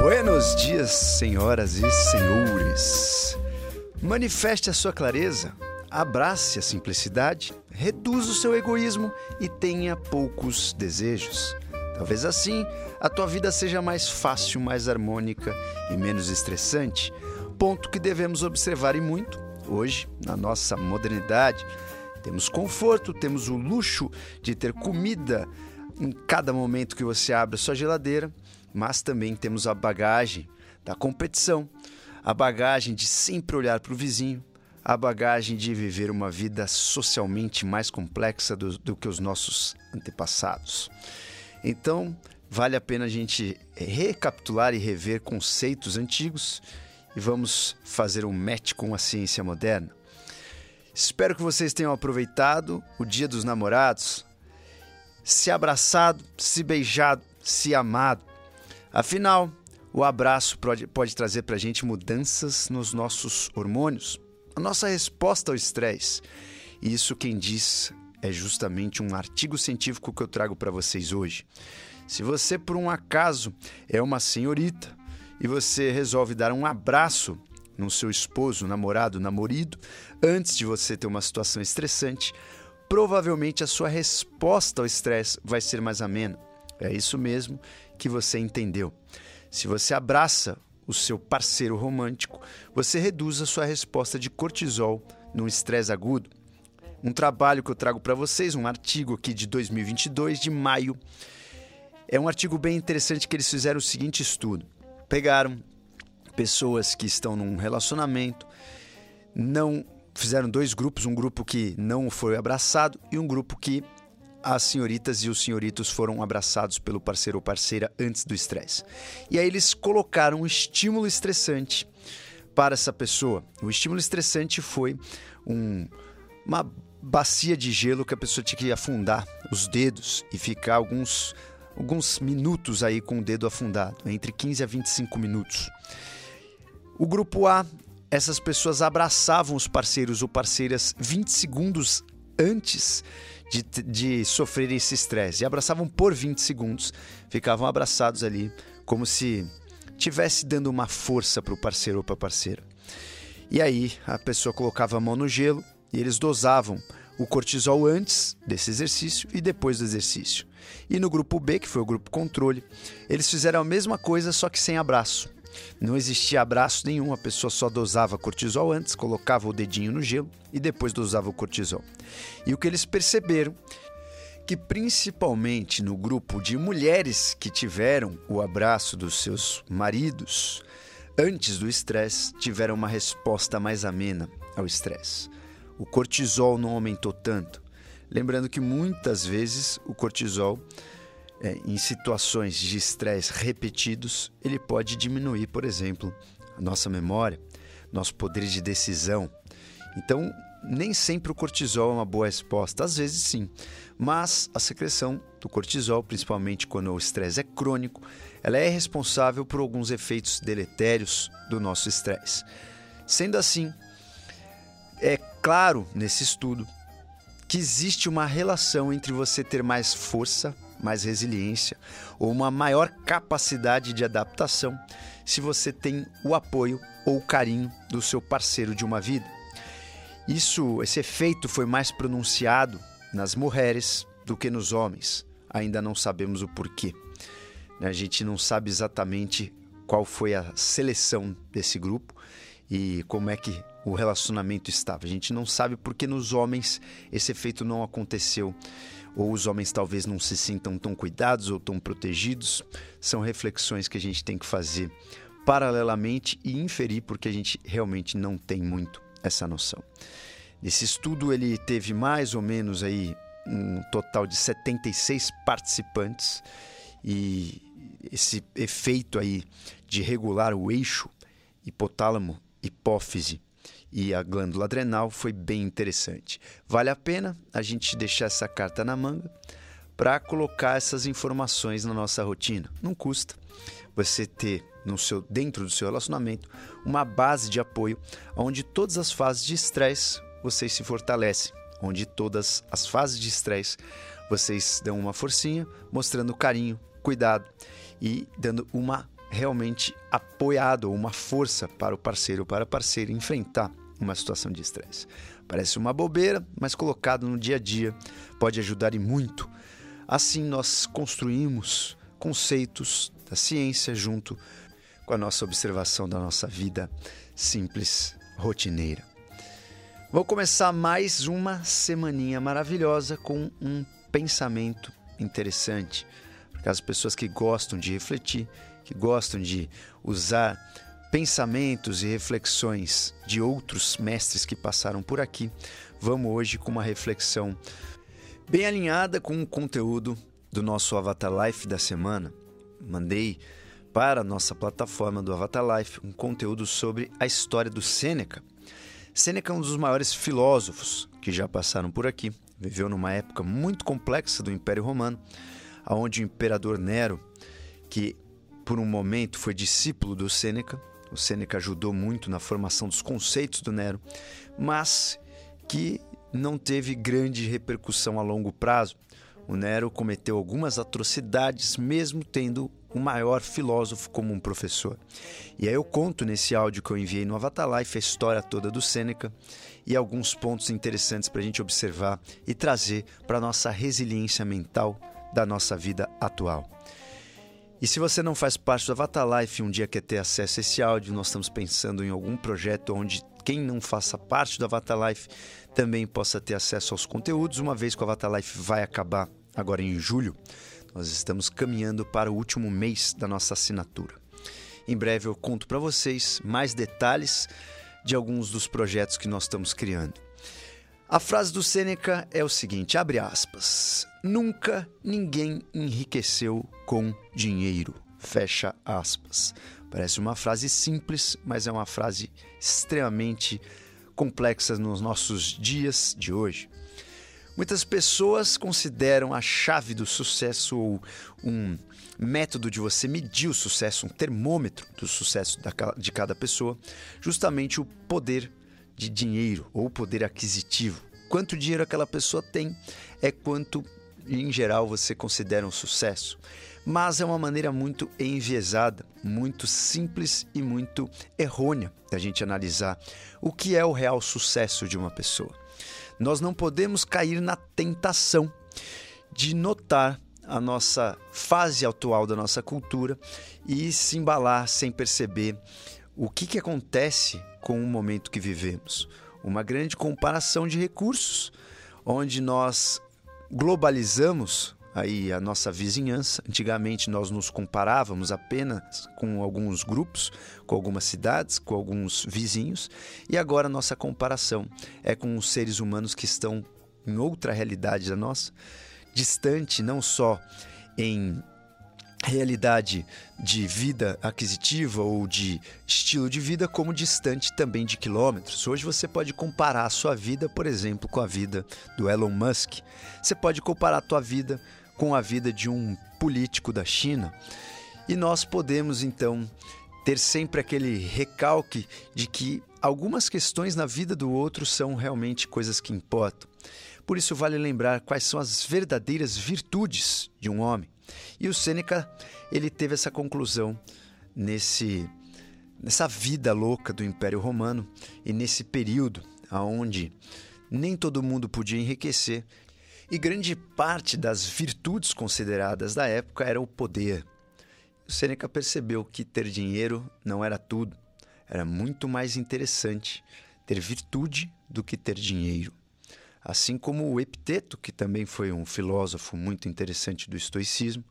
Buenos dias, senhoras e senhores. Manifeste a sua clareza, abrace a simplicidade, reduza o seu egoísmo e tenha poucos desejos. Talvez assim a tua vida seja mais fácil, mais harmônica e menos estressante. Ponto que devemos observar e muito hoje na nossa modernidade. Temos conforto, temos o luxo de ter comida em cada momento que você abre a sua geladeira, mas também temos a bagagem da competição, a bagagem de sempre olhar para o vizinho, a bagagem de viver uma vida socialmente mais complexa do, do que os nossos antepassados. Então, vale a pena a gente recapitular e rever conceitos antigos e vamos fazer um match com a ciência moderna. Espero que vocês tenham aproveitado o Dia dos Namorados, se abraçado, se beijado, se amado. Afinal, o abraço pode, trazer para a gente mudanças nos nossos hormônios, a nossa resposta ao estresse. E isso quem diz é justamente um artigo científico que eu trago para vocês hoje. Se você, por um acaso, é uma senhorita e você resolve dar um abraço no seu esposo, namorado, namorido, antes de você ter uma situação estressante, provavelmente a sua resposta ao estresse vai ser mais amena. É isso mesmo que você entendeu. Se você abraça o seu parceiro romântico, você reduz a sua resposta de cortisol no estresse agudo. Um trabalho que eu trago para vocês, um artigo aqui de 2022, de maio. É um artigo bem interessante que eles fizeram o seguinte estudo. Pegaram pessoas que estão num relacionamento, não fizeram dois grupos, um grupo que não foi abraçado e um grupo que as senhoritas e os senhoritos foram abraçados pelo parceiro ou parceira antes do estresse. E aí eles colocaram um estímulo estressante para essa pessoa. O estímulo estressante foi um, uma bacia de gelo que a pessoa tinha que afundar os dedos e ficar alguns, alguns minutos aí com o dedo afundado, entre 15 a 25 minutos. O grupo A, essas pessoas abraçavam os parceiros ou parceiras 20 segundos antes de, de sofrer esse estresse. E abraçavam por 20 segundos, ficavam abraçados ali, como se tivesse dando uma força para o parceiro ou para a parceira. E aí a pessoa colocava a mão no gelo e eles dosavam o cortisol antes desse exercício e depois do exercício. E no grupo B, que foi o grupo controle, eles fizeram a mesma coisa, só que sem abraço. Não existia abraço nenhum, a pessoa só dosava cortisol antes, colocava o dedinho no gelo e depois dosava o cortisol. E o que eles perceberam que principalmente no grupo de mulheres que tiveram o abraço dos seus maridos antes do estresse, tiveram uma resposta mais amena ao estresse. O cortisol não aumentou tanto. Lembrando que muitas vezes o cortisol é, em situações de estresse repetidos, ele pode diminuir, por exemplo, a nossa memória, nosso poder de decisão. Então, nem sempre o cortisol é uma boa resposta, às vezes sim, mas a secreção do cortisol, principalmente quando o estresse é crônico, ela é responsável por alguns efeitos deletérios do nosso estresse. Sendo assim, é claro nesse estudo que existe uma relação entre você ter mais força mais resiliência ou uma maior capacidade de adaptação se você tem o apoio ou o carinho do seu parceiro de uma vida. Isso, esse efeito foi mais pronunciado nas mulheres do que nos homens. Ainda não sabemos o porquê. A gente não sabe exatamente qual foi a seleção desse grupo e como é que o relacionamento estava. A gente não sabe porque nos homens esse efeito não aconteceu ou os homens talvez não se sintam tão cuidados ou tão protegidos, são reflexões que a gente tem que fazer paralelamente e inferir porque a gente realmente não tem muito essa noção. Esse estudo ele teve mais ou menos aí um total de 76 participantes e esse efeito aí de regular o eixo hipotálamo hipófise e a glândula adrenal foi bem interessante. Vale a pena a gente deixar essa carta na manga para colocar essas informações na nossa rotina. Não custa você ter no seu dentro do seu relacionamento uma base de apoio onde todas as fases de estresse vocês se fortalecem, onde todas as fases de estresse vocês dão uma forcinha, mostrando carinho, cuidado e dando uma realmente apoiado uma força para o parceiro ou para a parceira enfrentar uma situação de estresse. Parece uma bobeira, mas colocado no dia a dia pode ajudar e muito. Assim nós construímos conceitos da ciência junto com a nossa observação da nossa vida simples, rotineira. Vou começar mais uma semaninha maravilhosa com um pensamento interessante. Para as pessoas que gostam de refletir, que gostam de usar pensamentos e reflexões de outros mestres que passaram por aqui, vamos hoje com uma reflexão bem alinhada com o conteúdo do nosso Avatar Life da semana. Mandei para a nossa plataforma do Avatar Life um conteúdo sobre a história do Sêneca. Sêneca é um dos maiores filósofos que já passaram por aqui. Viveu numa época muito complexa do Império Romano, onde o imperador Nero, que por um momento foi discípulo do Sêneca, o Sêneca ajudou muito na formação dos conceitos do Nero, mas que não teve grande repercussão a longo prazo. O Nero cometeu algumas atrocidades, mesmo tendo o maior filósofo como um professor. E aí eu conto nesse áudio que eu enviei no Avatar Life a história toda do Sêneca e alguns pontos interessantes para a gente observar e trazer para a nossa resiliência mental da nossa vida atual. E se você não faz parte do Avatar Life e um dia quer ter acesso a esse áudio, nós estamos pensando em algum projeto onde quem não faça parte do Avatar Life também possa ter acesso aos conteúdos, uma vez que o Avatar Life vai acabar agora em julho. Nós estamos caminhando para o último mês da nossa assinatura. Em breve eu conto para vocês mais detalhes de alguns dos projetos que nós estamos criando. A frase do Sêneca é o seguinte, abre aspas: Nunca ninguém enriqueceu com dinheiro. Fecha aspas. Parece uma frase simples, mas é uma frase extremamente complexa nos nossos dias de hoje. Muitas pessoas consideram a chave do sucesso ou um método de você medir o sucesso, um termômetro do sucesso de cada pessoa, justamente o poder de dinheiro ou poder aquisitivo. Quanto dinheiro aquela pessoa tem é quanto, em geral, você considera um sucesso. Mas é uma maneira muito enviesada, muito simples e muito errônea da gente analisar o que é o real sucesso de uma pessoa. Nós não podemos cair na tentação de notar a nossa fase atual da nossa cultura e se embalar sem perceber o que, que acontece com o momento que vivemos. Uma grande comparação de recursos, onde nós globalizamos aí a nossa vizinhança. Antigamente nós nos comparávamos apenas com alguns grupos, com algumas cidades, com alguns vizinhos, e agora nossa comparação é com os seres humanos que estão em outra realidade da nossa, distante não só em realidade de vida aquisitiva ou de estilo de vida como distante também de quilômetros. Hoje você pode comparar a sua vida, por exemplo, com a vida do Elon Musk. Você pode comparar a tua vida com a vida de um político da China. E nós podemos então ter sempre aquele recalque de que algumas questões na vida do outro são realmente coisas que importam. Por isso vale lembrar quais são as verdadeiras virtudes de um homem. E o Sêneca, ele teve essa conclusão nesse nessa vida louca do Império Romano e nesse período aonde nem todo mundo podia enriquecer e grande parte das virtudes consideradas da época era o poder. O Sêneca percebeu que ter dinheiro não era tudo, era muito mais interessante ter virtude do que ter dinheiro. Assim como o Epiteto, que também foi um filósofo muito interessante do estoicismo,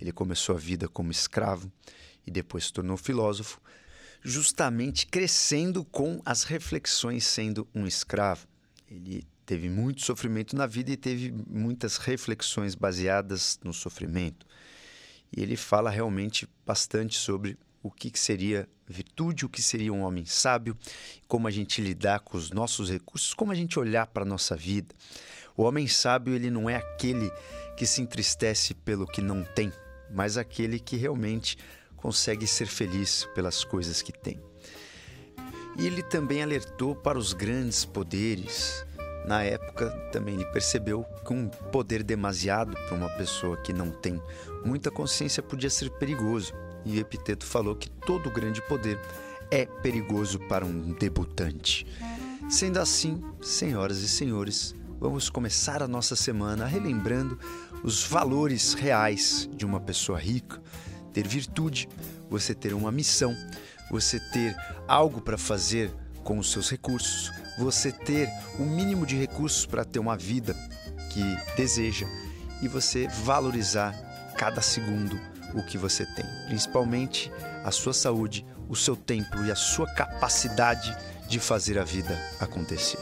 ele começou a vida como escravo e depois se tornou filósofo, justamente crescendo com as reflexões sendo um escravo. Ele teve muito sofrimento na vida e teve muitas reflexões baseadas no sofrimento. E ele fala realmente bastante sobre o que seria virtude, o que seria um homem sábio, como a gente lidar com os nossos recursos, como a gente olhar para a nossa vida. O homem sábio, ele não é aquele que se entristece pelo que não tem, mas aquele que realmente consegue ser feliz pelas coisas que tem. E ele também alertou para os grandes poderes. Na época, também ele percebeu que um poder demasiado para uma pessoa que não tem muita consciência podia ser perigoso. E Epiteto falou que todo grande poder é perigoso para um debutante. Sendo assim, senhoras e senhores, vamos começar a nossa semana relembrando os valores reais de uma pessoa rica. Ter virtude, você ter uma missão, você ter algo para fazer com os seus recursos, você ter o mínimo de recursos para ter uma vida que deseja e você valorizar cada segundo o que você tem, principalmente a sua saúde, o seu tempo e a sua capacidade de fazer a vida acontecer.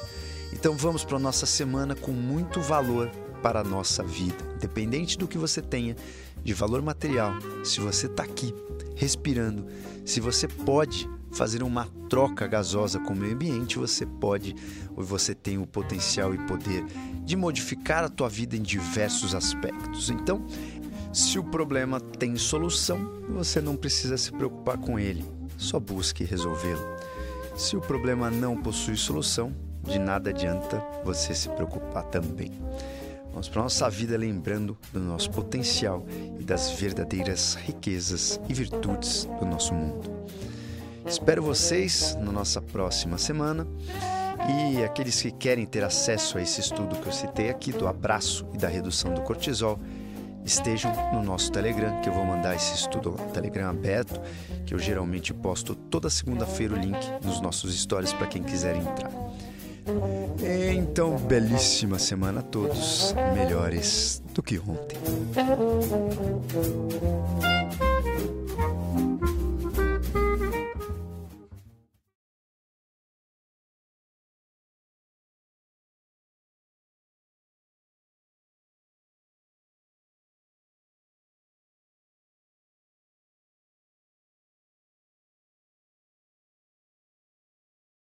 Então vamos para a nossa semana com muito valor para a nossa vida, independente do que você tenha de valor material. Se você está aqui respirando, se você pode fazer uma troca gasosa com o meio ambiente, você pode ou você tem o potencial e poder de modificar a tua vida em diversos aspectos. Então, se o problema tem solução, você não precisa se preocupar com ele, só busque resolvê-lo. Se o problema não possui solução, de nada adianta você se preocupar também. Vamos para a nossa vida lembrando do nosso potencial e das verdadeiras riquezas e virtudes do nosso mundo. Espero vocês na nossa próxima semana. E aqueles que querem ter acesso a esse estudo que eu citei aqui, do abraço e da redução do cortisol, estejam no nosso Telegram, que eu vou mandar esse estudo lá, Telegram aberto, que eu geralmente posto toda segunda-feira o link nos nossos stories para quem quiser entrar. Então, belíssima semana a todos, melhores do que ontem.